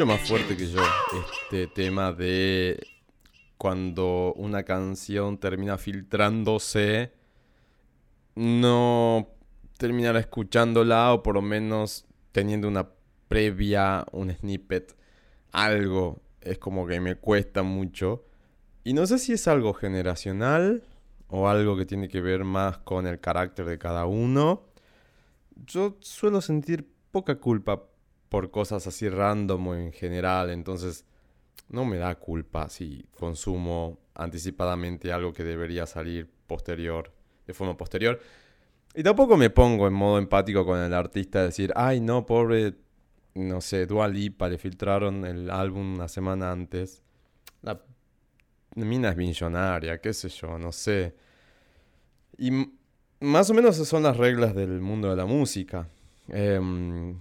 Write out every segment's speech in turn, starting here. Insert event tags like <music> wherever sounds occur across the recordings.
mucho más fuerte que yo este tema de cuando una canción termina filtrándose, no terminar escuchándola o por lo menos teniendo una previa, un snippet, algo. Es como que me cuesta mucho. Y no sé si es algo generacional o algo que tiene que ver más con el carácter de cada uno. Yo suelo sentir poca culpa por cosas así random en general, entonces no me da culpa si consumo anticipadamente algo que debería salir posterior, de forma posterior. Y tampoco me pongo en modo empático con el artista, decir, ay no, pobre, no sé, Dua Lipa, le filtraron el álbum una semana antes. La mina es millonaria, qué sé yo, no sé. Y más o menos esas son las reglas del mundo de la música. Em,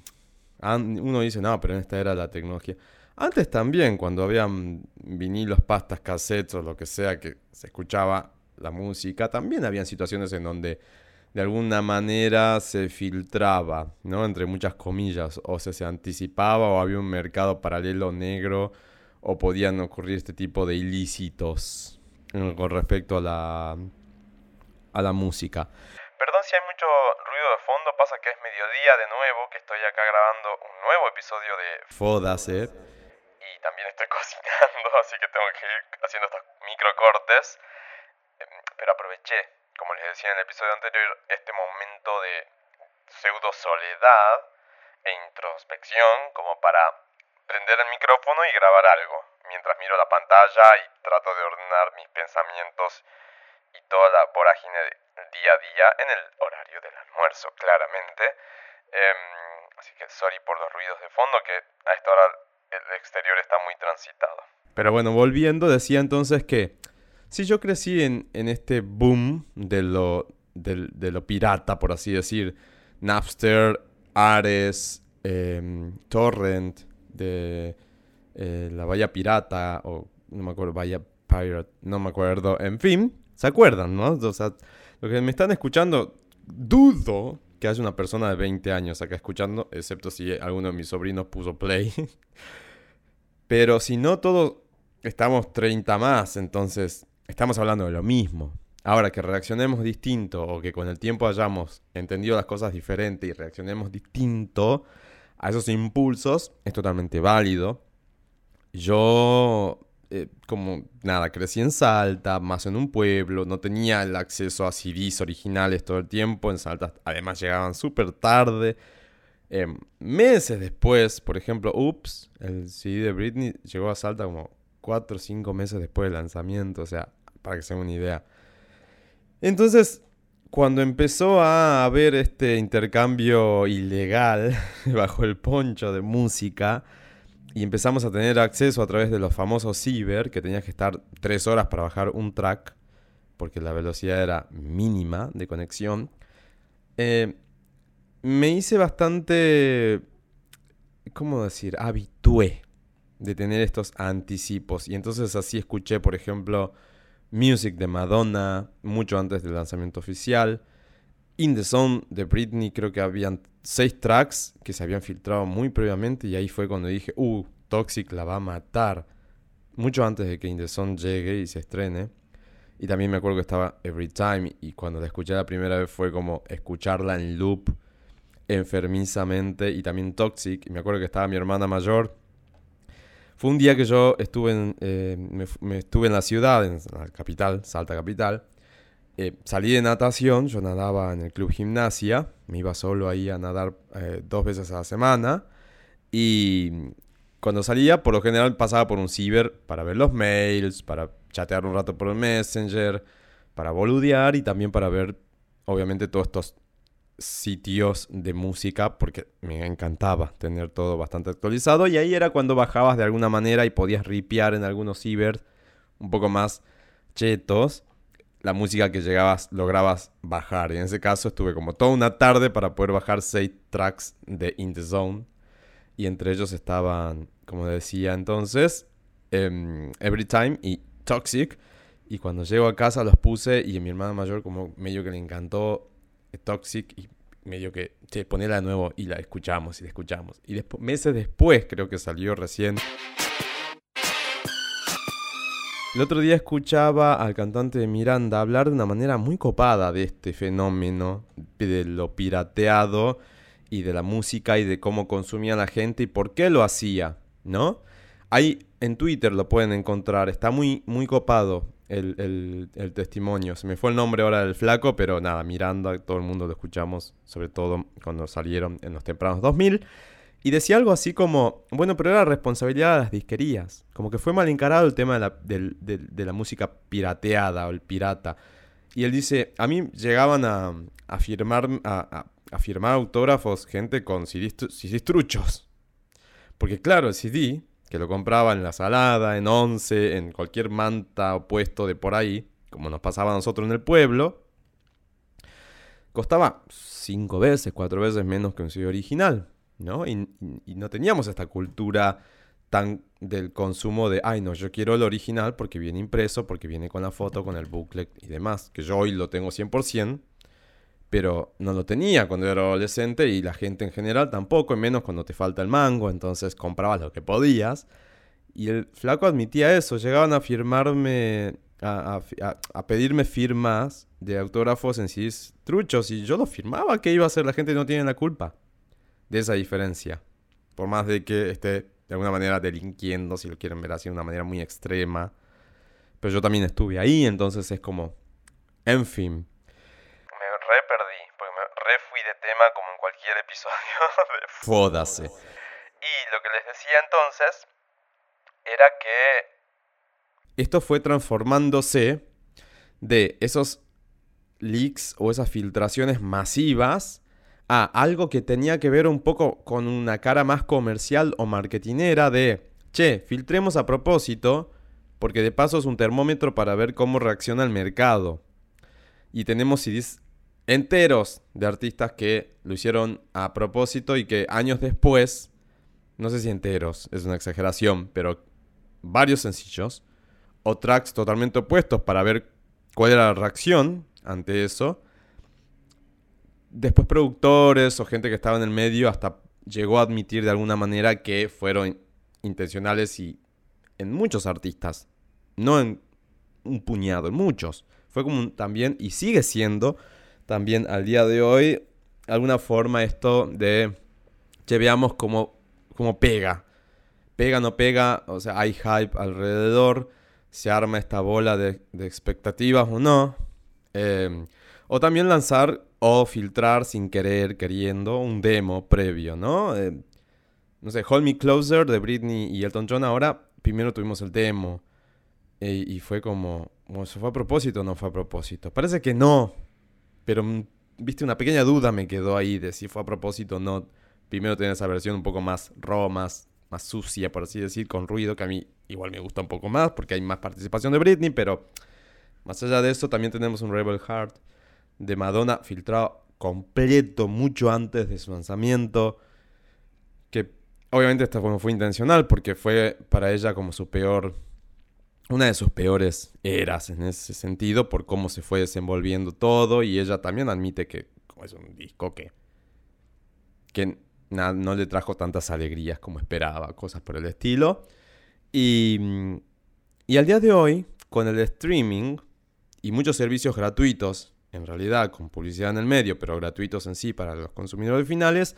uno dice, no, pero en esta era la tecnología. Antes también, cuando habían vinilos, pastas, cassettes o lo que sea que se escuchaba la música, también habían situaciones en donde de alguna manera se filtraba, ¿no? Entre muchas comillas, o se anticipaba o había un mercado paralelo negro o podían ocurrir este tipo de ilícitos eh, con respecto a la, a la música. Perdón si hay mucho fondo, pasa que es mediodía de nuevo, que estoy acá grabando un nuevo episodio de Fodase. Y también estoy <laughs> cocinando, así que tengo que ir haciendo estos microcortes. Em, pero aproveché como les decía en el episodio anterior, este momento de pseudo soledad e introspección como para prender el micrófono y grabar algo, mientras miro la pantalla y trato de ordenar mis pensamientos y toda la vorágine del día a día en el horario del almuerzo, claramente. Em, así que sorry por los ruidos de fondo, que a esta hora el exterior está muy transitado. Pero bueno, volviendo, decía entonces que Sí, yo crecí en, este boom de lo, de, lo pirata, por así decir. Napster, Ares, em, Torrent, de eh, la Valla Pirata, o no me acuerdo, Valla Pirate, no me acuerdo. En fin, ¿se acuerdan, no? O sea, lo que me están escuchando, dudo que haya una persona de 20 años acá escuchando, excepto si alguno de mis sobrinos puso play. <laughs> Pero si no, todos estamos 30 más, entonces estamos hablando de lo mismo. Ahora que reaccionemos distinto o que con el tiempo hayamos entendido las cosas diferente y reaccionemos distinto a esos impulsos, es totalmente válido. Yo, eh, como nada, crecí en Salta, más en un pueblo, no tenía el acceso a CDs originales todo el tiempo. En Salta, además, llegaban súper tarde. Em, meses después, por ejemplo, Ups, el CD de Britney llegó a Salta como 4 o 5 meses después del lanzamiento. O sea, para que se den una idea. Entonces, cuando empezó a haber este intercambio ilegal <laughs> bajo el poncho de música y empezamos a tener acceso a través de los famosos ciber, que tenías que estar tres horas para bajar un track, porque la velocidad era mínima de conexión, eh, me hice bastante, ¿cómo decir? Habitué de tener estos anticipos. Y entonces así escuché, por ejemplo, Music de Madonna, mucho antes del lanzamiento oficial. In the Zone de Britney, creo que habían seis tracks que se habían filtrado muy previamente y ahí fue cuando dije, uh, Toxic la va a matar. Mucho antes de que In the Zone llegue y se estrene. Y también me acuerdo que estaba Every Time y cuando la escuché la primera vez fue como escucharla en loop enfermizamente y también Toxic. Y me acuerdo que estaba mi hermana mayor fue un día que yo estuve en, eh, me, estuve en la ciudad, en la capital, Salta Capital. Eh, salí de natación, yo nadaba en el club gimnasia, me iba solo ahí a nadar eh, dos veces a la semana. Y cuando salía, por lo general pasaba por un ciber para ver los mails, para chatear un rato por el Messenger, para boludear y también para ver, obviamente, todos estos sitios de música porque me encantaba tener todo bastante actualizado y ahí era cuando bajabas de alguna manera y podías ripear en algunos ciber un poco más chetos la música que llegabas lograbas bajar y en ese caso estuve como toda una tarde para poder bajar seis tracks de In The Zone y entre ellos estaban como decía entonces em, Every Time y Toxic y cuando llego a casa los puse y a mi hermana mayor como medio que le encantó Toxic y medio que, che, ponela de nuevo y la escuchamos y la escuchamos. Y después, meses después creo que salió recién. El otro día escuchaba al cantante Miranda hablar de una manera muy copada de este fenómeno, de lo pirateado y de la música y de cómo consumía la gente y por qué lo hacía, ¿no? Ahí en Twitter lo pueden encontrar, está muy, muy copado el, el, testimonio. Se me fue el nombre ahora del flaco, pero nada, Miranda, todo el mundo lo escuchamos, sobre todo cuando salieron en los tempranos 2000. Y decía algo así como, bueno, pero era responsabilidad de las disquerías. Como que fue mal encarado el tema de la, de, la música pirateada o el pirata. Y él dice, a mí llegaban a, a firmar, a, a, firmar autógrafos gente con CDs, truchos. Porque claro, el CD, que lo compraba en la salada, en once, en cualquier manta o puesto de por ahí, como nos pasaba a nosotros en el pueblo, costaba cinco veces, cuatro veces menos que un CD original. ¿No? Y, no teníamos esta cultura tan del consumo de, ay, no, yo quiero el original porque viene impreso, porque viene con la foto, con el booklet y demás, que yo hoy lo tengo 100%, pero no lo tenía cuando era adolescente y la gente en general tampoco, y menos cuando te falta el mango, entonces comprabas lo que podías. Y el flaco admitía eso, llegaban a firmarme, a, a, pedirme firmas de autógrafos en sí truchos y yo lo firmaba, que iba a hacer? La gente no tiene la culpa de esa diferencia. Por más de que esté de alguna manera delinquiendo, si lo quieren ver así de una manera muy extrema. Pero yo también estuve ahí, entonces es como... En fin. Me re perdí, porque me re fui de tema como en cualquier episodio. <laughs> De... Fódase. Y lo que les decía entonces era que... Esto fue transformándose de esos leaks o esas filtraciones masivas a algo que tenía que ver un poco con una cara más comercial o marketinera de, che, filtremos a propósito, porque de paso es un termómetro para ver cómo reacciona el mercado. Y tenemos CDs enteros de artistas que lo hicieron a propósito y que años después, no sé si enteros, es una exageración, pero varios sencillos o tracks totalmente opuestos para ver cuál era la reacción ante eso después productores o gente que estaba en el medio hasta llegó a admitir de alguna manera que fueron intencionales y en muchos artistas, no en un puñado, en muchos. Fue como también, y sigue siendo también al día de hoy, alguna forma esto de que veamos como, como pega. Pega, no pega, o sea, hay hype alrededor, se arma esta bola de, expectativas o no. Eh, o también lanzar o filtrar sin querer, queriendo, un demo previo, ¿no? Eh, no sé, Hold Me Closer de Britney y Elton John. Ahora, primero tuvimos el demo. Eh, y fue como, ¿se fue a propósito o no fue a propósito? Parece que no. Pero, mm, viste, una pequeña duda me quedó ahí de si fue a propósito o no. Primero tener esa versión un poco más raw, más, más sucia, por así decir, con ruido, que a mí igual me gusta un poco más porque hay más participación de Britney, pero más allá de eso también tenemos un Rebel Heart de Madonna filtrado completo mucho antes de su lanzamiento. Que obviamente esta fue, fue intencional porque fue para ella como su peor, una de sus peores eras en ese sentido por cómo se fue desenvolviendo todo y ella también admite que es un disco que, que no le trajo tantas alegrías como esperaba, cosas por el estilo. Y, y al día de hoy, con el streaming y muchos servicios gratuitos en realidad con publicidad en el medio, pero gratuitos en sí para los consumidores finales,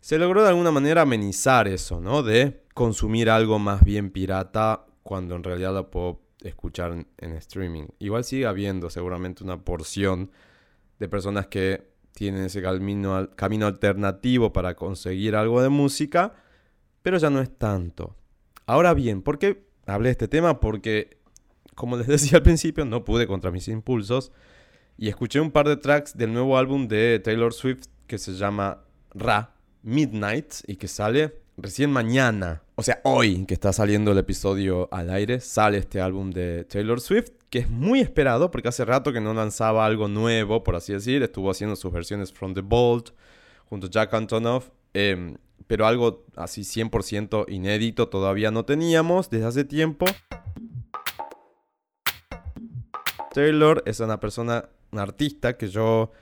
se logró de alguna manera amenizar eso, ¿no? De consumir algo más bien pirata cuando en realidad lo puedo escuchar en, streaming. Igual sigue habiendo seguramente una porción de personas que tienen ese camino, camino alternativo para conseguir algo de música, pero ya no es tanto. Ahora bien, ¿por qué hablé de este tema? Porque, como les <laughs> decía al principio, no pude contra mis impulsos y escuché un par de tracks del nuevo álbum de Taylor Swift que se llama Ra Midnight y que sale recién mañana. O sea, hoy que está saliendo el episodio al aire, sale este álbum de Taylor Swift, que es muy esperado porque hace rato que no lanzaba algo nuevo, por así decir. Estuvo haciendo sus versiones From the Bolt junto a Jack Antonoff. Em, pero algo así 100% inédito todavía no teníamos desde hace tiempo. Taylor es una persona un artista que yo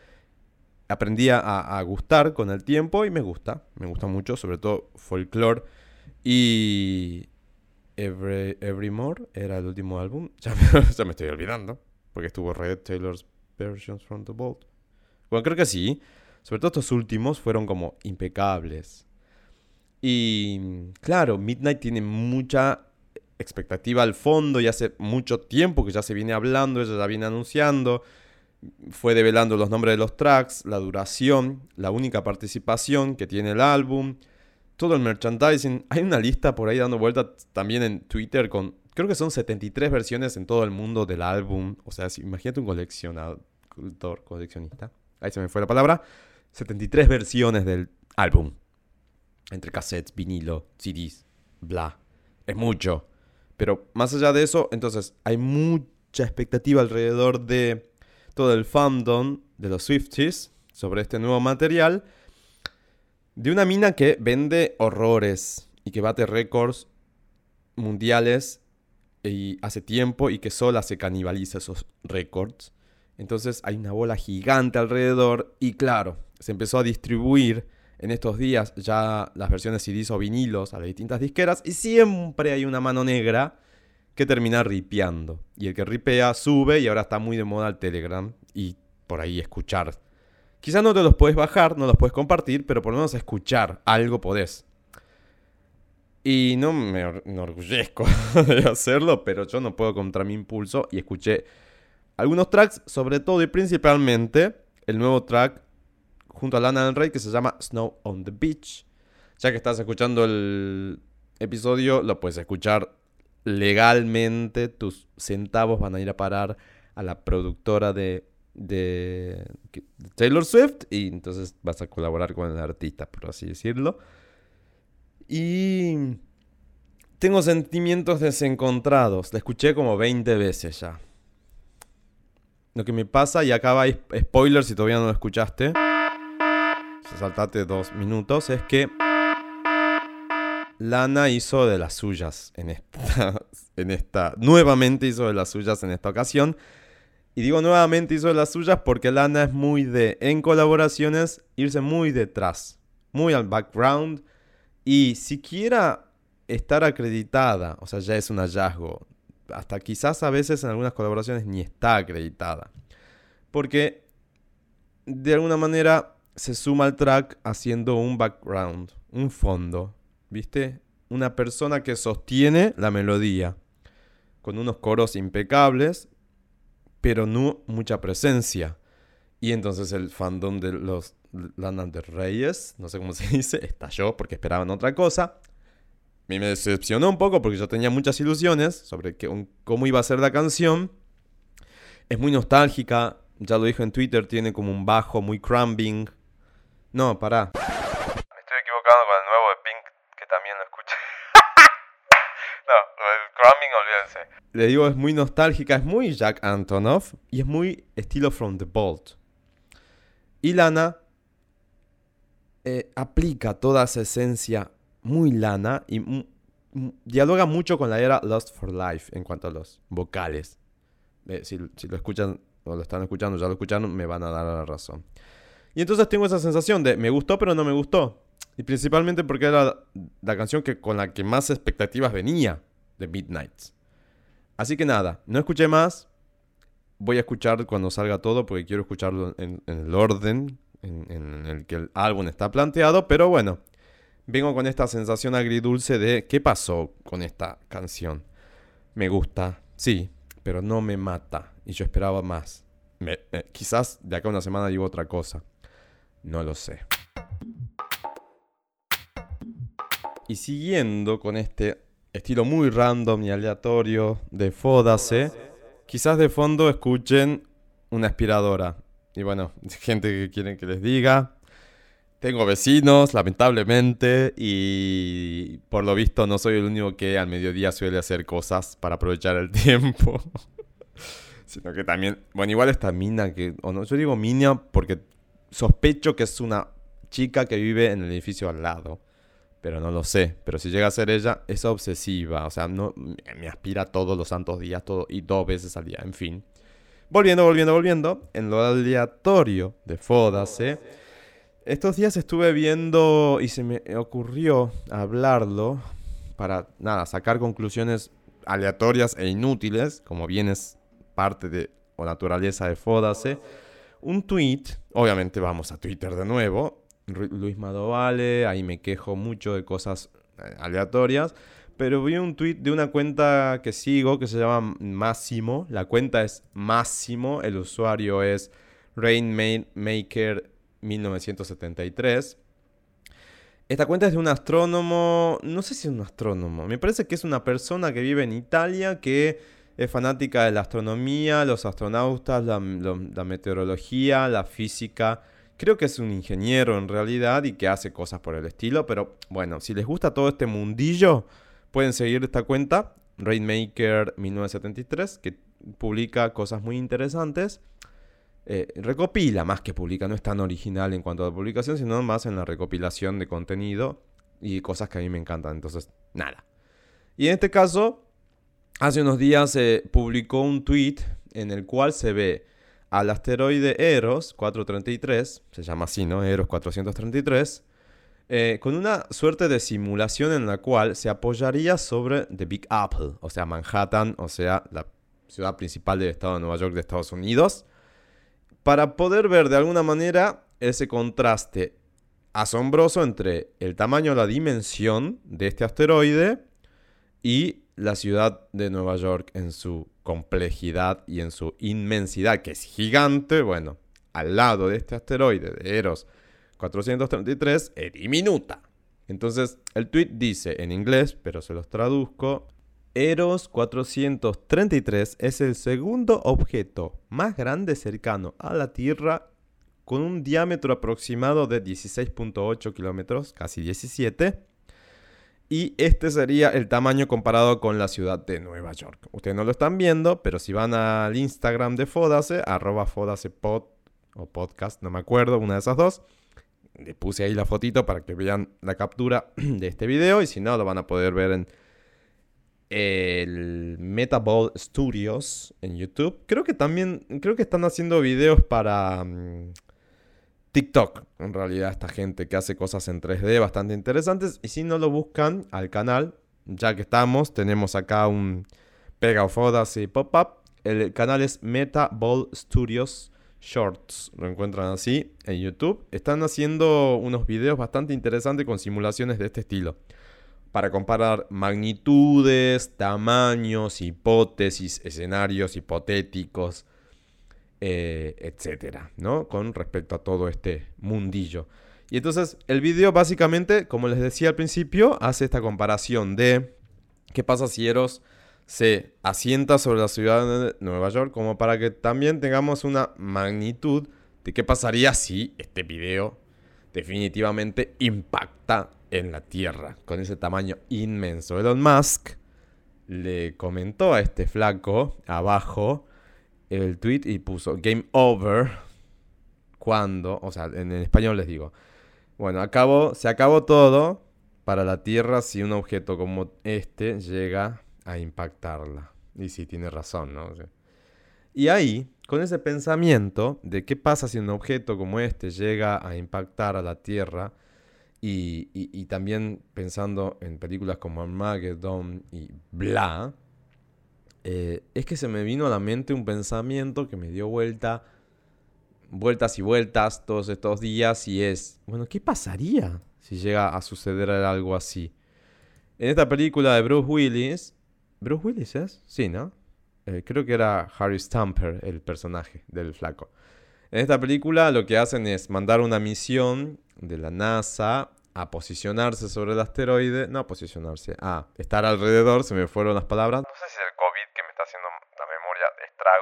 aprendí a, gustar con el tiempo y me gusta, me gusta mucho, sobre todo folklore y Every, Evermore era el último álbum, <laughs> ya me, estoy olvidando, porque estuvo Red Taylor's Versions from the Vault. Bueno, creo que sí, sobre todo estos últimos fueron como impecables. Y claro, Midnight tiene mucha expectativa al fondo y hace mucho tiempo que ya se viene hablando, ella ya viene anunciando, fue develando los nombres de los tracks, la duración, la única participación que tiene el álbum, todo el merchandising. Hay una lista por ahí dando vuelta también en Twitter con, creo que son 73 versiones en todo el mundo del álbum. O sea, imagínate un coleccionador, coleccionista. Ahí se me fue la palabra. 73 versiones del álbum. Entre cassettes, vinilo, CDs, bla. Es mucho. Pero más allá de eso, entonces hay mucha expectativa alrededor de todo el fandom de los Swifties sobre este nuevo material. De una mina que vende horrores y que bate récords mundiales y hace tiempo y que sola se canibaliza esos récords. Entonces hay una bola gigante alrededor y claro, se empezó a distribuir en estos días ya las versiones CDs o vinilos a las distintas disqueras y siempre hay una mano negra que termina ripeando. Y el que ripea sube y ahora está muy de moda el Telegram y por ahí escuchar. Quizás no te los puedes bajar, no los puedes compartir, pero por lo menos escuchar algo podés. Y no me enorgullezco <laughs> de hacerlo, pero yo no puedo contra mi impulso y escuché algunos tracks, sobre todo y principalmente el nuevo track junto a Lana Del Rey que se llama Snow on the Beach. Ya que estás escuchando el episodio, lo puedes escuchar legalmente. Tus centavos van a ir a parar a la productora de, de, Taylor Swift y entonces vas a colaborar con el artista, por así decirlo. Y tengo sentimientos desencontrados. La escuché como 20 veces ya. Lo que me pasa, y acá va spoiler si todavía no lo escuchaste saltate dos minutos, es que Lana hizo de las suyas en esta, <laughs> en esta, nuevamente hizo de las suyas en esta ocasión. Y digo nuevamente hizo de las suyas porque Lana es muy de, en colaboraciones, irse muy detrás, muy al background. Y siquiera estar acreditada, o sea, ya es un hallazgo. Hasta quizás a veces en algunas colaboraciones ni está acreditada. Porque de alguna manera se suma al track haciendo un background, un fondo, ¿viste? Una persona que sostiene la melodía, con unos coros impecables, pero no mucha presencia. Y entonces el fandom de los Lana de Reyes, no sé cómo se <laughs> dice, estalló porque esperaban otra cosa. Mí me decepcionó un poco porque yo tenía muchas ilusiones sobre cómo iba a ser la canción. Es muy nostálgica, ya lo dije en Twitter, tiene como un bajo muy crumbing, no, pará. Estoy equivocando con el nuevo de Pink, que también lo escuché. no, el Crumbing, olvídense. Le digo, es muy nostálgica, es muy Jack Antonoff y es muy estilo From the Bolt. Y Lana eh, aplica toda esa esencia muy lana y dialoga mucho con la era Lost for Life en cuanto a los vocales. Eh, si, lo escuchan o lo están escuchando, ya lo escucharon, me van a dar la razón. Y entonces tengo esa sensación de me gustó pero no me gustó. Y principalmente porque era la canción que, con la que más expectativas venía de Midnight. Así que nada, no escuché más. Voy a escuchar cuando salga todo porque quiero escucharlo en, el orden en, el que el álbum está planteado. Pero bueno, vengo con esta sensación agridulce de qué pasó con esta canción. Me gusta, sí, pero no me mata. Y yo esperaba más. quizás de acá a una semana digo otra cosa. No lo sé. Y siguiendo con este estilo muy random y aleatorio de Fódase, quizás de fondo escuchen una aspiradora. Y bueno, <laughs> gente que quieren que les diga. Tengo vecinos, lamentablemente, y por lo visto no soy el único que al mediodía suele hacer cosas para aprovechar el <laughs> tiempo. <laughs> Sino que también, bueno, igual esta mina que, o no, yo digo mina porque sospecho que es una chica que vive en el edificio al lado. Pero no lo sé. Pero si llega a ser ella, es obsesiva. O sea, no, me aspira todos los santos días todo, y dos veces al día. En fin. Volviendo, volviendo, volviendo. En lo aleatorio de Fodase. Estos días estuve viendo y se me ocurrió hablarlo para, nada, sacar conclusiones aleatorias e inútiles, como bien es parte de o naturaleza de Fodase. Un tweet, obviamente vamos a Twitter de nuevo, Luis Madovale, ahí me quejo mucho de cosas eh, aleatorias, pero vi un tweet de una cuenta que sigo que se llama Máximo, la cuenta es Máximo, el usuario es Rainmaker 1973. Esta cuenta es de un astrónomo, no sé si es un astrónomo, me parece que es una persona que vive en Italia que es fanática de la astronomía, los astronautas, la, meteorología, la física. Creo que es un ingeniero en realidad y que hace cosas por el estilo, pero bueno, si les gusta todo este mundillo, pueden seguir esta cuenta, Rainmaker 1973, que publica cosas muy interesantes. Eh, recopila más que publica, no es tan original en cuanto a la publicación, sino más en la recopilación de contenido y cosas que a mí me encantan. Entonces, nada. Y en este caso, hace unos días se publicó un tweet en el cual se ve al asteroide Eros 433, se llama así, ¿no? Eros 433, eh, con una suerte de simulación en la cual se apoyaría sobre The Big Apple, o sea, Manhattan, o sea, la ciudad principal del estado de Nueva York de Estados Unidos para poder ver de alguna manera ese contraste asombroso entre el tamaño, la dimensión de este asteroide y la ciudad de Nueva York en su complejidad y en su inmensidad, que es gigante, bueno, al lado de este asteroide de Eros 433 es diminuta. Entonces, el tweet dice en inglés, pero se los traduzco, Eros 433 es el segundo objeto más grande cercano a la Tierra con un diámetro aproximado de 16.8 kilómetros, casi 17. Y este sería el tamaño comparado con la ciudad de Nueva York. Ustedes no lo están viendo, pero si van al Instagram de Fodase, arroba Fodasepod o podcast, no me acuerdo, una de esas dos. Le puse ahí la fotito para que vean la captura <clears throat> de este video y si no, lo van a poder ver en el Metaball Studios en YouTube. Creo que también, creo que están haciendo videos para mm, TikTok, en realidad, esta gente que hace cosas en 3D bastante interesantes. Y si no lo buscan al canal, ya que estamos, tenemos acá un Pega Fodas y Pop-Up. El canal es Metaball Studios Shorts. Lo encuentran así en YouTube. Están haciendo unos videos bastante interesantes con simulaciones de este estilo para comparar magnitudes, tamaños, hipótesis, escenarios hipotéticos, eh, etcétera, ¿no? Con respecto a todo este mundillo. Y entonces el video básicamente, como les decía al principio, hace esta comparación de qué pasa si Eros se asienta sobre la ciudad de Nueva York, como para que también tengamos una magnitud de qué pasaría si este video definitivamente impacta en la Tierra, con ese tamaño inmenso. Elon Musk le comentó a este flaco abajo el tweet y puso Game Over cuando, o sea, en español les digo, bueno, acabó, se acabó todo para la Tierra si un objeto como este llega a impactarla. Y sí, tiene razón, ¿no? y ahí, con ese pensamiento de qué pasa si un objeto como este llega a impactar a la Tierra, y, también pensando en películas como Armageddon y Bla, eh, es que se me vino a la mente un pensamiento que me dio vuelta, vueltas y vueltas todos estos días y es, bueno, ¿qué pasaría si llega a suceder algo así? En esta película de Bruce Willis, ¿Bruce Willis es? Sí, ¿no? Eh, creo que era Harry Stamper el personaje del flaco. En esta película lo que hacen es mandar una misión de la NASA a posicionarse sobre el asteroide, no a posicionarse, a estar alrededor, se me fueron las palabras. No sé si es el COVID que me está haciendo la memoria de estragos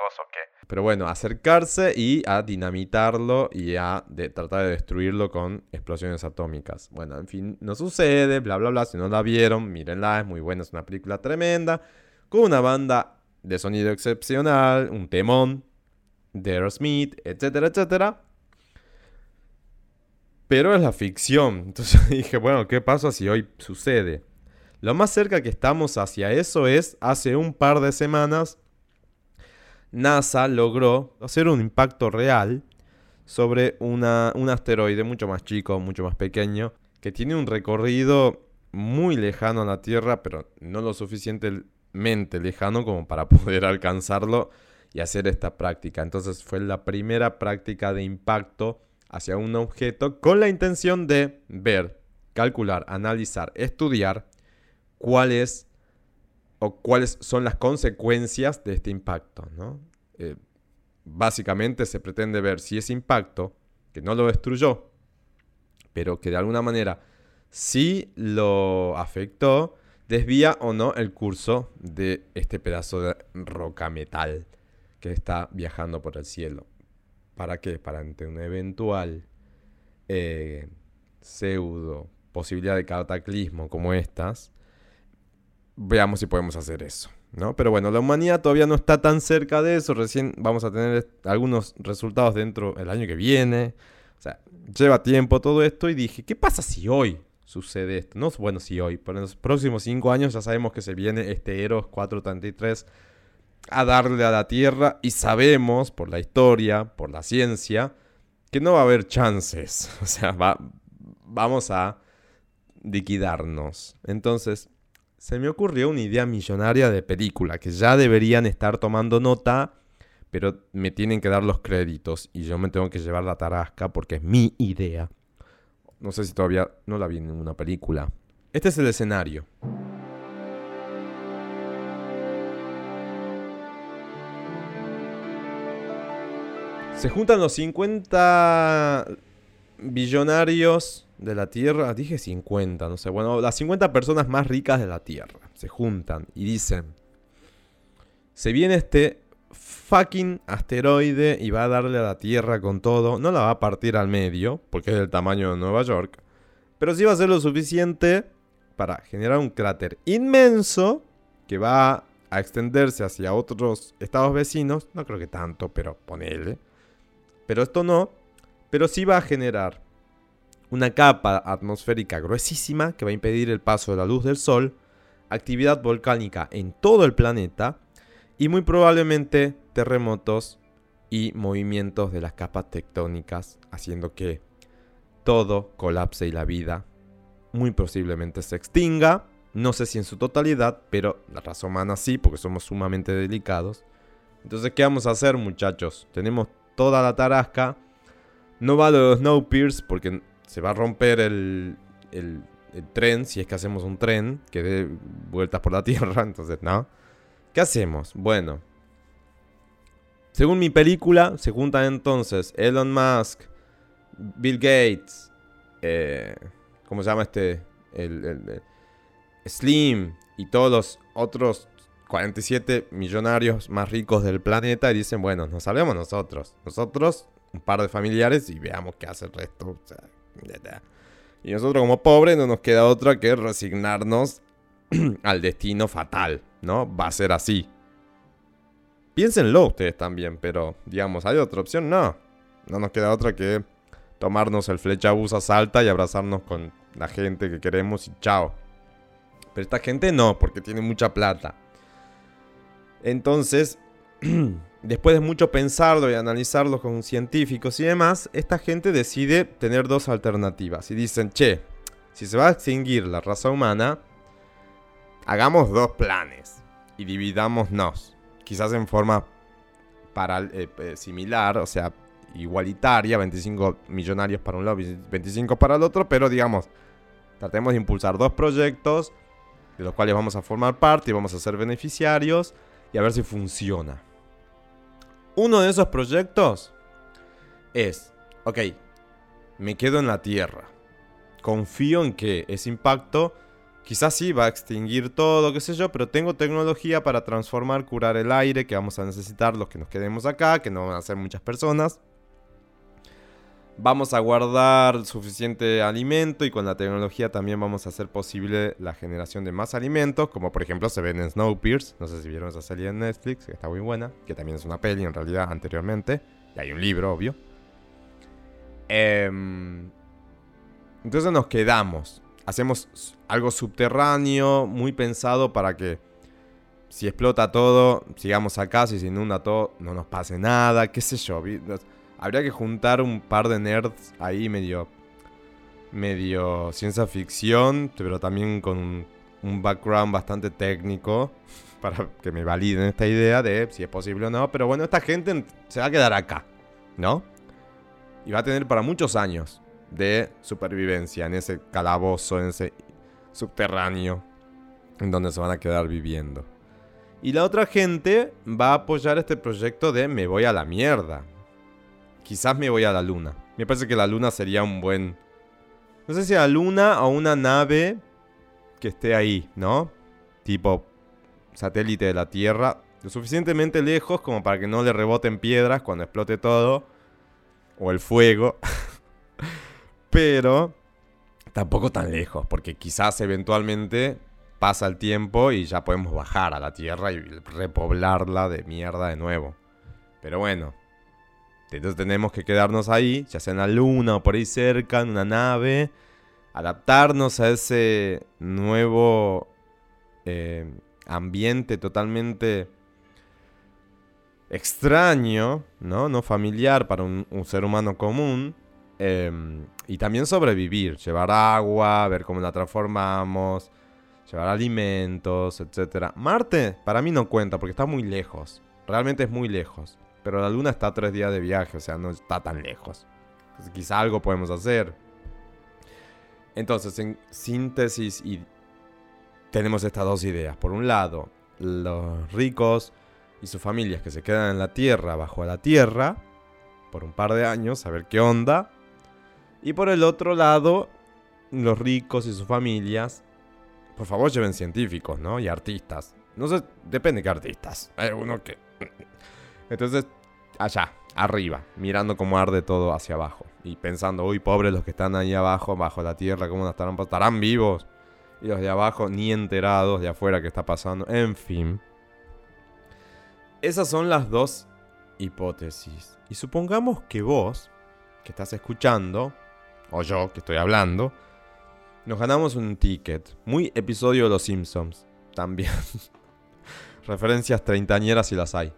Pero bueno, acercarse y a dinamitarlo y a tratar de destruirlo con explosiones atómicas. Bueno, en fin, no sucede, bla, bla, bla. Si no la vieron, mírenla, es muy buena, es una película tremenda, con una banda de sonido excepcional, un temón de Aerosmith, etcétera, etcétera. Pero es la ficción. <laughs> Entonces dije, bueno, ¿qué pasa si hoy sucede? Lo más cerca que estamos hacia eso es hace un par de semanas NASA logró hacer un impacto real sobre una, un asteroide mucho más chico, mucho más pequeño, que tiene un recorrido muy lejano a la Tierra, pero no lo suficientemente lejano como para <laughs> poder alcanzarlo y hacer esta práctica. Entonces fue la primera práctica de impacto hacia un objeto con la intención de ver, calcular, analizar, estudiar cuáles o cuáles son las consecuencias de este impacto. ¿no? Eh, básicamente se pretende ver si ese impacto, que no lo destruyó, pero que de alguna manera sí lo afectó, desvía o no el curso de este pedazo de roca metal que está viajando por el cielo. ¿Para qué? Para ante una eventual eh, pseudo posibilidad de cataclismo como estas, veamos si podemos hacer eso. ¿no? Pero bueno, la humanidad todavía no está tan cerca de eso. Recién vamos a tener algunos resultados dentro del año que viene. O sea, lleva tiempo todo esto y dije, ¿qué pasa si hoy sucede esto? No es bueno si hoy, pero en los próximos cinco años ya sabemos que se viene este Eros 433 a darle a la Tierra y sabemos por la historia, por la ciencia, que no va a haber chances. <laughs> O sea, va, vamos a liquidarnos. Entonces, se me ocurrió una idea millonaria de película que ya deberían estar tomando nota, pero me tienen que dar los créditos y yo me tengo que llevar la tarasca porque es mi idea. No sé si todavía no la vi en ninguna película. Este es el escenario. Se juntan los 50 billonarios de la Tierra, dije 50, no sé, bueno, las 50 personas más ricas de la Tierra se juntan y dicen, se viene este fucking asteroide y va a darle a la Tierra con todo, no la va a partir al medio, porque es del tamaño de Nueva York, pero sí va a ser lo suficiente para generar un cráter inmenso que va a extenderse hacia otros estados vecinos, no creo que tanto, pero ponele. Pero esto no, pero sí va a generar una capa atmosférica gruesísima que va a impedir el paso de la luz del Sol, actividad volcánica en todo el planeta y muy probablemente terremotos y movimientos de las capas tectónicas, haciendo que todo colapse y la vida muy posiblemente se extinga. No sé si en su totalidad, pero la raza humana sí, porque somos sumamente delicados. Entonces, ¿qué vamos a hacer, muchachos? Tenemos toda la tarasca. No va de los Snowpiercer porque se va a romper el, el, tren, si es que hacemos un tren que dé vueltas por la <laughs> Tierra, entonces, ¿no? ¿Qué hacemos? Bueno, según mi película, se juntan entonces Elon Musk, Bill Gates, eh, ¿cómo se llama este? El, Slim y todos los otros 47 millonarios más ricos del planeta y dicen, bueno, nos salvemos nosotros. Nosotros, un par de familiares y veamos qué hace el resto. O sea, y nosotros como pobres no nos queda otra que resignarnos <clears throat> al destino fatal, ¿no? Va a ser así. Piénsenlo ustedes también, pero digamos, ¿hay otra opción? No. No nos queda otra que tomarnos el flecha busa salta y abrazarnos con la gente que queremos y chao. Pero esta gente no, porque tiene mucha plata. Entonces, <clears throat> después de mucho pensarlo y analizarlo con científicos y demás, esta gente decide tener dos alternativas. Y dicen, che, si se va a extinguir la raza humana, hagamos dos planes y dividámonos. Quizás en forma para, eh, eh, similar, o sea, igualitaria, 25 millonarios para un lado y 25 para el otro, pero digamos, tratemos de impulsar dos proyectos de los cuales vamos a formar parte y vamos a ser beneficiarios y a ver si funciona. Uno de esos proyectos es, ok, me quedo en la Tierra. Confío en que ese impacto quizás sí va a extinguir todo, qué sé yo, pero tengo tecnología para transformar, curar el aire que vamos a necesitar los que nos quedemos acá, que no van a ser muchas personas. Vamos a guardar suficiente alimento y con la tecnología también vamos a hacer posible la generación de más alimentos, como por ejemplo se ven en Snowpiercer, no sé si vieron esa serie en Netflix, que está muy buena, que también es una peli en realidad anteriormente, y hay un libro, obvio. Em, entonces nos quedamos, hacemos algo subterráneo, muy pensado para que si explota todo, sigamos acá, si se inunda todo, no nos pase nada, qué sé yo. Habría que juntar un par de nerds ahí medio medio ciencia ficción, pero también con un, background bastante técnico <laughs> para que me validen esta idea de si es posible o no. Pero bueno, esta gente se va a quedar acá, ¿no? Y va a tener para muchos años de supervivencia en ese calabozo, en ese subterráneo, en donde se van a quedar viviendo. Y la otra gente va a apoyar este proyecto de me voy a la mierda. Quizás me voy a la luna. Me parece que la luna sería un buen no sé si a luna o una nave que esté ahí, ¿no? Tipo satélite de la Tierra. Lo suficientemente lejos como para que no le reboten piedras cuando explote todo. O el fuego. <laughs> Pero tampoco tan lejos, porque quizás eventualmente pasa el tiempo y ya podemos bajar a la Tierra y repoblarla de mierda de nuevo. Pero bueno, entonces tenemos que quedarnos ahí, ya sea en la luna o por ahí cerca, en una nave, adaptarnos a ese nuevo eh, ambiente totalmente extraño, ¿no? No familiar para un, ser humano común. Em, y también sobrevivir, llevar agua, ver cómo la transformamos, llevar alimentos, etc. Marte para mí no cuenta porque está muy lejos. Realmente es muy lejos. Pero la luna está a tres días de viaje, o sea, no está tan lejos. Entonces, quizá algo podemos hacer. Entonces, en síntesis, y tenemos estas dos ideas. Por un lado, los ricos y sus familias que se quedan en la tierra, bajo la tierra, por un par de años, a ver qué onda. Y por el otro lado, los ricos y sus familias, por favor lleven científicos, ¿no? Y artistas. No sé, depende de qué artistas. Hay uno que entonces, allá, arriba, mirando cómo arde todo hacia abajo. Y pensando, uy, pobres los que están ahí abajo, bajo la tierra, ¿cómo estarán? ¿Estarán vivos? Y los de abajo ni enterados de afuera que está pasando. En fin. Esas son las dos hipótesis. Y supongamos que vos, que estás escuchando, o yo, que estoy hablando, nos ganamos un ticket. Muy episodio de Los Simpsons. También. <laughs> Referencias treintañeras si las hay.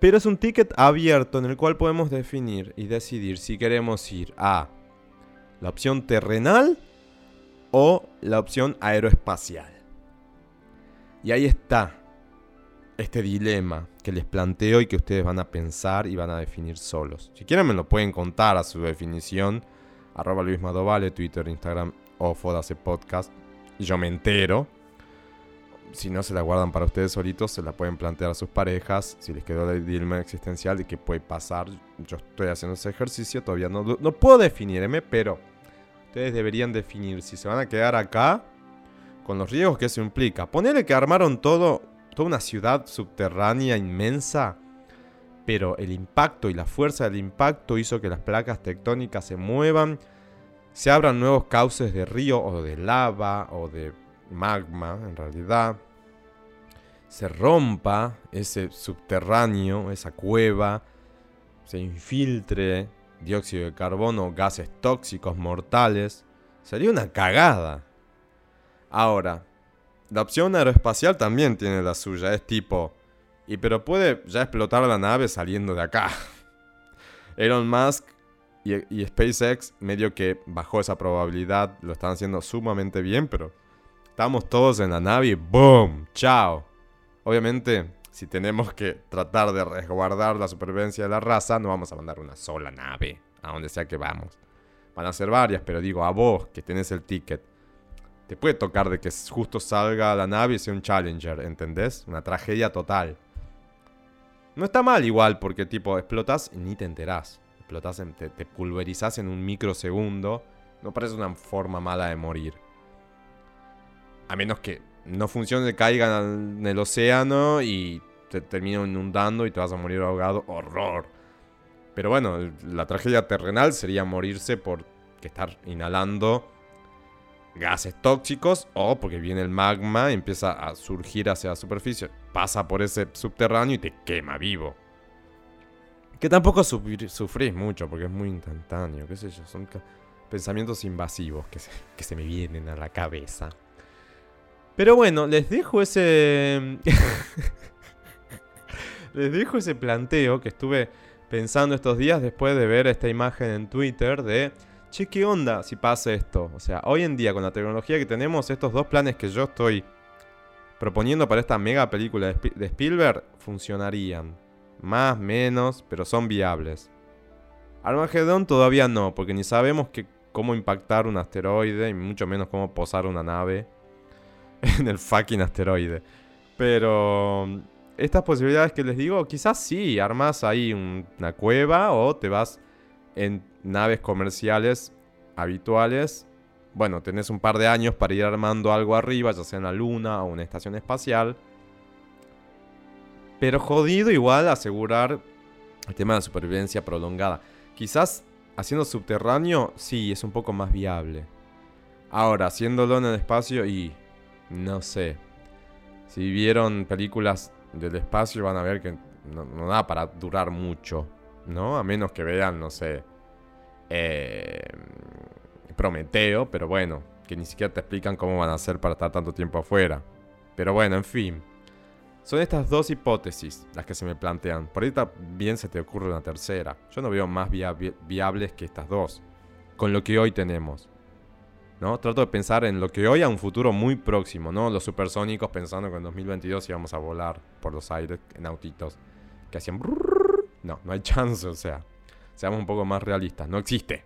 Pero es un ticket abierto en el cual podemos definir y decidir si queremos ir a la opción terrenal o la opción aeroespacial. Y ahí está este dilema que les planteo y que ustedes van a pensar y van a definir solos. Si quieren me lo pueden contar a su definición. Arroba Luis Madovale, Twitter, Instagram o Podcast. Y yo me entero si no se la guardan para ustedes solitos, se la pueden plantear a sus parejas. Si les quedó el dilema existencial de qué puede pasar, yo estoy haciendo ese ejercicio, todavía no, no puedo definirme, pero ustedes deberían definir si se van a quedar acá con los riesgos que eso implica. Ponerle que armaron todo, toda una ciudad subterránea inmensa, pero el impacto y la fuerza del impacto hizo que las placas tectónicas se muevan, se abran nuevos cauces de río o de lava o de magma, en realidad, se rompa ese subterráneo, esa cueva, se infiltre dióxido de carbono, gases tóxicos mortales, sería una cagada. Ahora, la opción aeroespacial también tiene la suya, es tipo, y pero puede ya explotar la nave saliendo de acá. <laughs> Elon Musk y, SpaceX medio que bajó esa probabilidad, lo están haciendo sumamente bien, pero Estamos todos en la nave ¡boom! ¡Chao! Obviamente, si tenemos que tratar de resguardar la supervivencia de la raza, no vamos a mandar una sola nave a donde sea que vamos. Van a ser varias, pero digo, a vos que tenés el ticket, te puede tocar de que justo salga la nave y sea un Challenger, ¿entendés? Una tragedia total. No está mal igual, porque tipo, explotas y ni te enterás. Explotas, te, te pulverizás en un microsegundo. No parece una forma mala de morir. A menos que no funcione, caigan en el océano y te terminen inundando y te vas a morir ahogado. Horror. Pero bueno, la tragedia terrenal sería morirse por estar inhalando gases tóxicos o porque viene el magma y empieza a surgir hacia la superficie. Pasa por ese subterráneo y te quema vivo. Que tampoco sufrís mucho porque es muy instantáneo, qué sé yo. Son pensamientos invasivos que se me vienen a la cabeza. Pero bueno, les dejo ese... <laughs> les dejo ese planteo que estuve pensando estos días después de ver esta imagen en Twitter de, che, ¿qué onda si pasa esto? O sea, hoy en día con la tecnología que tenemos, estos dos planes que yo estoy proponiendo para esta mega película de, Spielberg funcionarían. Más, menos, pero son viables. Armageddon todavía no, porque ni sabemos cómo impactar un asteroide y mucho menos cómo posar una nave <laughs> en el fucking asteroide. Pero estas posibilidades que les digo, quizás sí, armas ahí una cueva o te vas en naves comerciales habituales bueno, tenés un par de años para ir armando algo arriba, ya sea en la luna o una estación espacial. Pero jodido igual asegurar el tema de supervivencia prolongada. Quizás haciendo subterráneo, sí, es un poco más viable. Ahora, haciéndolo en el espacio y... No sé. Si vieron películas del espacio van a ver que no, da para durar mucho. ¿No? A menos que vean, no sé. Eh, Prometeo, pero bueno, que ni siquiera te explican cómo van a hacer para estar tanto tiempo afuera. Pero bueno, en fin. Son estas dos hipótesis las que se me plantean. Por ahí bien se te ocurre una tercera. Yo no veo más viables que estas dos. Con lo que hoy tenemos. ¿No? Trato de pensar en lo que hoy a un futuro muy próximo, ¿no? Los supersónicos pensando que en 2022 íbamos a volar por los aires en autitos que hacían... No, no hay chance, o sea. Seamos un poco más realistas. No existe.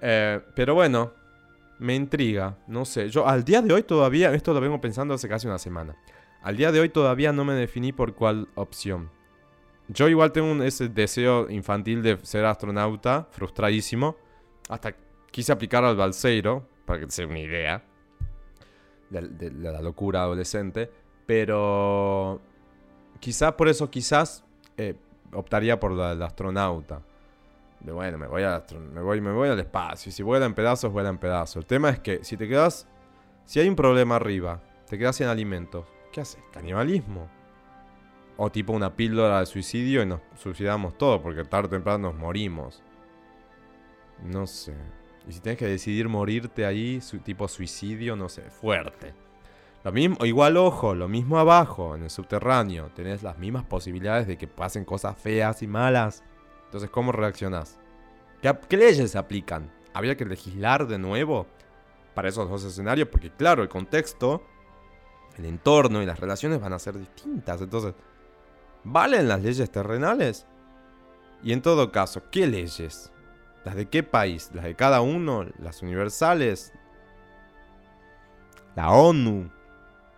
Eh, pero bueno, me intriga, no sé. Yo al día de hoy todavía, esto lo vengo pensando hace casi una semana. Al día de hoy todavía no me definí por cuál opción. Yo igual tengo ese deseo infantil de ser astronauta, frustradísimo. Hasta quise aplicar al balseiro, para que sea una idea de, la locura adolescente. Pero quizás por eso, quizás eh, optaría por la del astronauta bueno, me voy, a, me, voy, me voy al espacio. Y si vuela en pedazos, vuela en pedazos. El tema es que si te quedas. Si hay un problema arriba, te quedas sin alimentos. ¿Qué haces? Canibalismo. O tipo una píldora de suicidio y nos suicidamos todos porque tarde o temprano nos morimos. No sé. Y si tienes que decidir morirte ahí, su tipo suicidio, no sé, fuerte. Lo mismo, igual ojo, lo mismo abajo, en el subterráneo. Tenés las mismas posibilidades de que pasen cosas feas y malas. Entonces, ¿cómo reaccionás? ¿Qué, leyes se aplican? ¿Habría que legislar de nuevo para esos dos escenarios? Porque claro, el contexto, el entorno y las relaciones van a ser distintas. Entonces, ¿valen las leyes terrenales? Y en todo caso, ¿qué leyes? ¿Las de qué país? ¿Las de cada uno? ¿Las universales? ¿La ONU?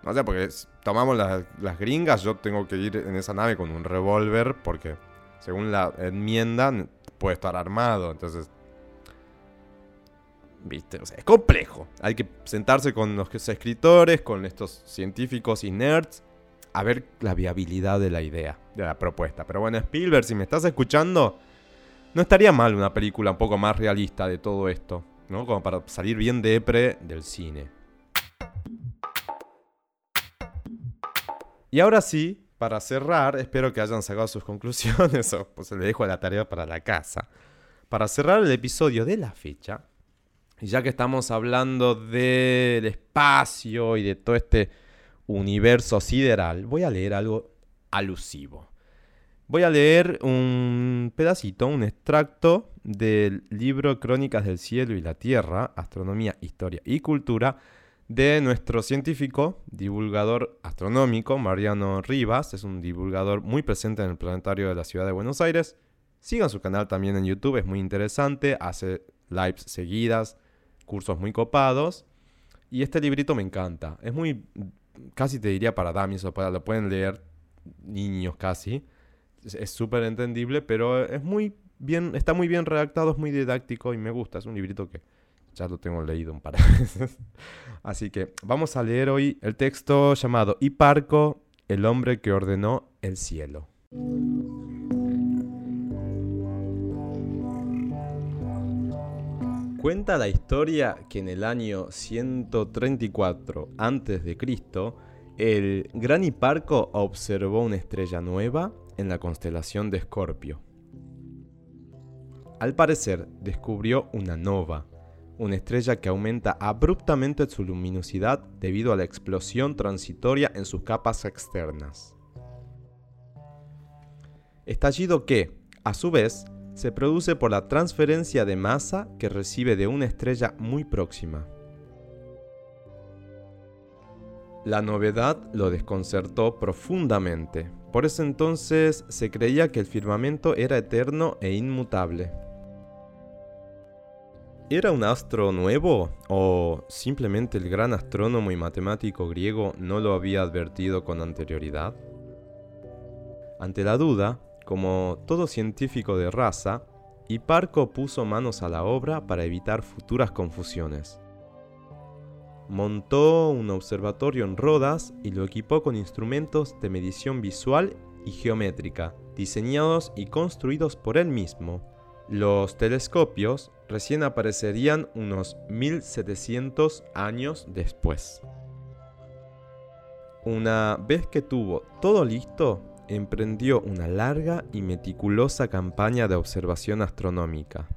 No sé, porque tomamos las, las gringas, yo tengo que ir en esa nave con un revólver porque según la enmienda, puede estar armado. Entonces, ¿viste? O sea, es complejo. Hay que sentarse con los escritores, con estos científicos y nerds, a ver la viabilidad de la idea, de la propuesta. Pero bueno, Spielberg, si me estás escuchando, no estaría mal una película un poco más realista de todo esto, ¿no? Como para salir bien de epre del cine. Y ahora sí, para cerrar, espero que hayan sacado sus <laughs> conclusiones o pues le dejo la tarea para la casa. Para cerrar el episodio de la fecha, y ya que estamos hablando del espacio y de todo este universo sideral, voy a leer algo alusivo. Voy a leer un pedacito, un extracto del libro Crónicas del Cielo y la Tierra, Astronomía, Historia y Cultura, de nuestro científico, divulgador astronómico, Mariano Rivas. Es un divulgador muy presente en el planetario de la ciudad de Buenos Aires. Sigan su canal también en YouTube, es muy interesante. Hace lives seguidas, cursos muy copados. Y este librito me encanta. Es muy, casi te diría para damis, o para, lo pueden leer niños casi. Es súper entendible, pero es muy bien, está muy bien redactado, es muy didáctico y me gusta. Es un librito que ya lo tengo leído un par de veces. <laughs> Así que vamos a leer hoy el texto llamado Hiparco, el hombre que ordenó el cielo. Cuenta la historia que en el año 134 a.C., el gran Hiparco observó una estrella nueva en la constelación de Escorpio. Al parecer, descubrió una nova, una estrella que aumenta abruptamente su luminosidad debido a la explosión transitoria en sus capas externas. Estallido que, a su vez, se produce por la transferencia de masa que recibe de una estrella muy próxima. La novedad lo desconcertó profundamente. Por ese entonces se creía que el firmamento era eterno e inmutable. ¿Era un astro nuevo o simplemente el gran astrónomo y matemático griego no lo había advertido con anterioridad? Ante la duda, como todo científico de raza, Hiparco puso manos a la obra para evitar futuras confusiones. Montó un observatorio en Rodas y lo equipó con instrumentos de medición visual y geométrica, diseñados y construidos por él mismo. Los telescopios recién aparecerían unos 1700 años después. Una vez que tuvo todo listo, emprendió una larga y meticulosa campaña de observación astronómica.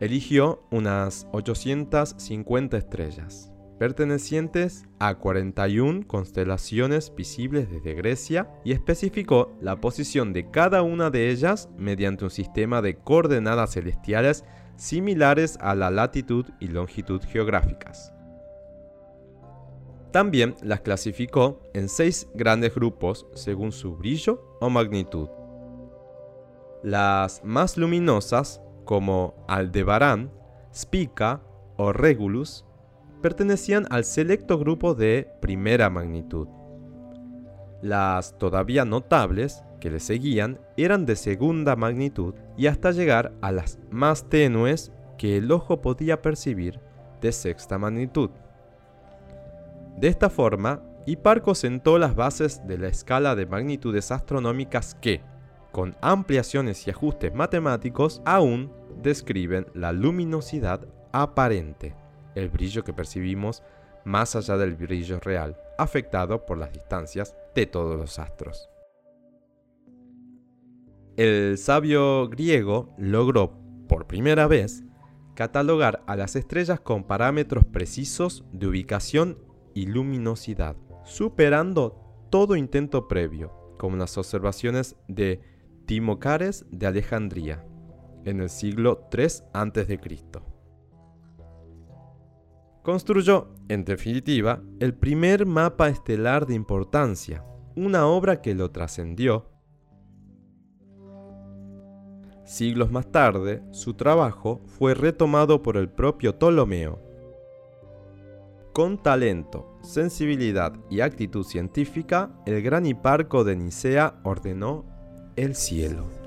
Eligió unas 850 estrellas, pertenecientes a 41 constelaciones visibles desde Grecia, y especificó la posición de cada una de ellas mediante un sistema de coordenadas celestiales similares a la latitud y longitud geográficas. También las clasificó en seis grandes grupos según su brillo o magnitud. Las más luminosas, como Aldebarán, Spica o Regulus, pertenecían al selecto grupo de primera magnitud. Las todavía notables que le seguían eran de segunda magnitud y hasta llegar a las más tenues que el ojo podía percibir de sexta magnitud. De esta forma, Hiparco sentó las bases de la escala de magnitudes astronómicas que, con ampliaciones y ajustes matemáticos, aún describen la luminosidad aparente, el brillo que percibimos más allá del brillo real, afectado por las distancias de todos los astros. El sabio griego logró, por primera vez, catalogar a las estrellas con parámetros precisos de ubicación y luminosidad, superando todo intento previo, como las observaciones de Timocares de Alejandría, en el siglo III a.C. Construyó, en definitiva, el primer mapa estelar de importancia, una obra que lo trascendió. Siglos más tarde, su trabajo fue retomado por el propio Ptolomeo, con talento, sensibilidad y actitud científica, el gran Hiparco de Nicea ordenó el cielo.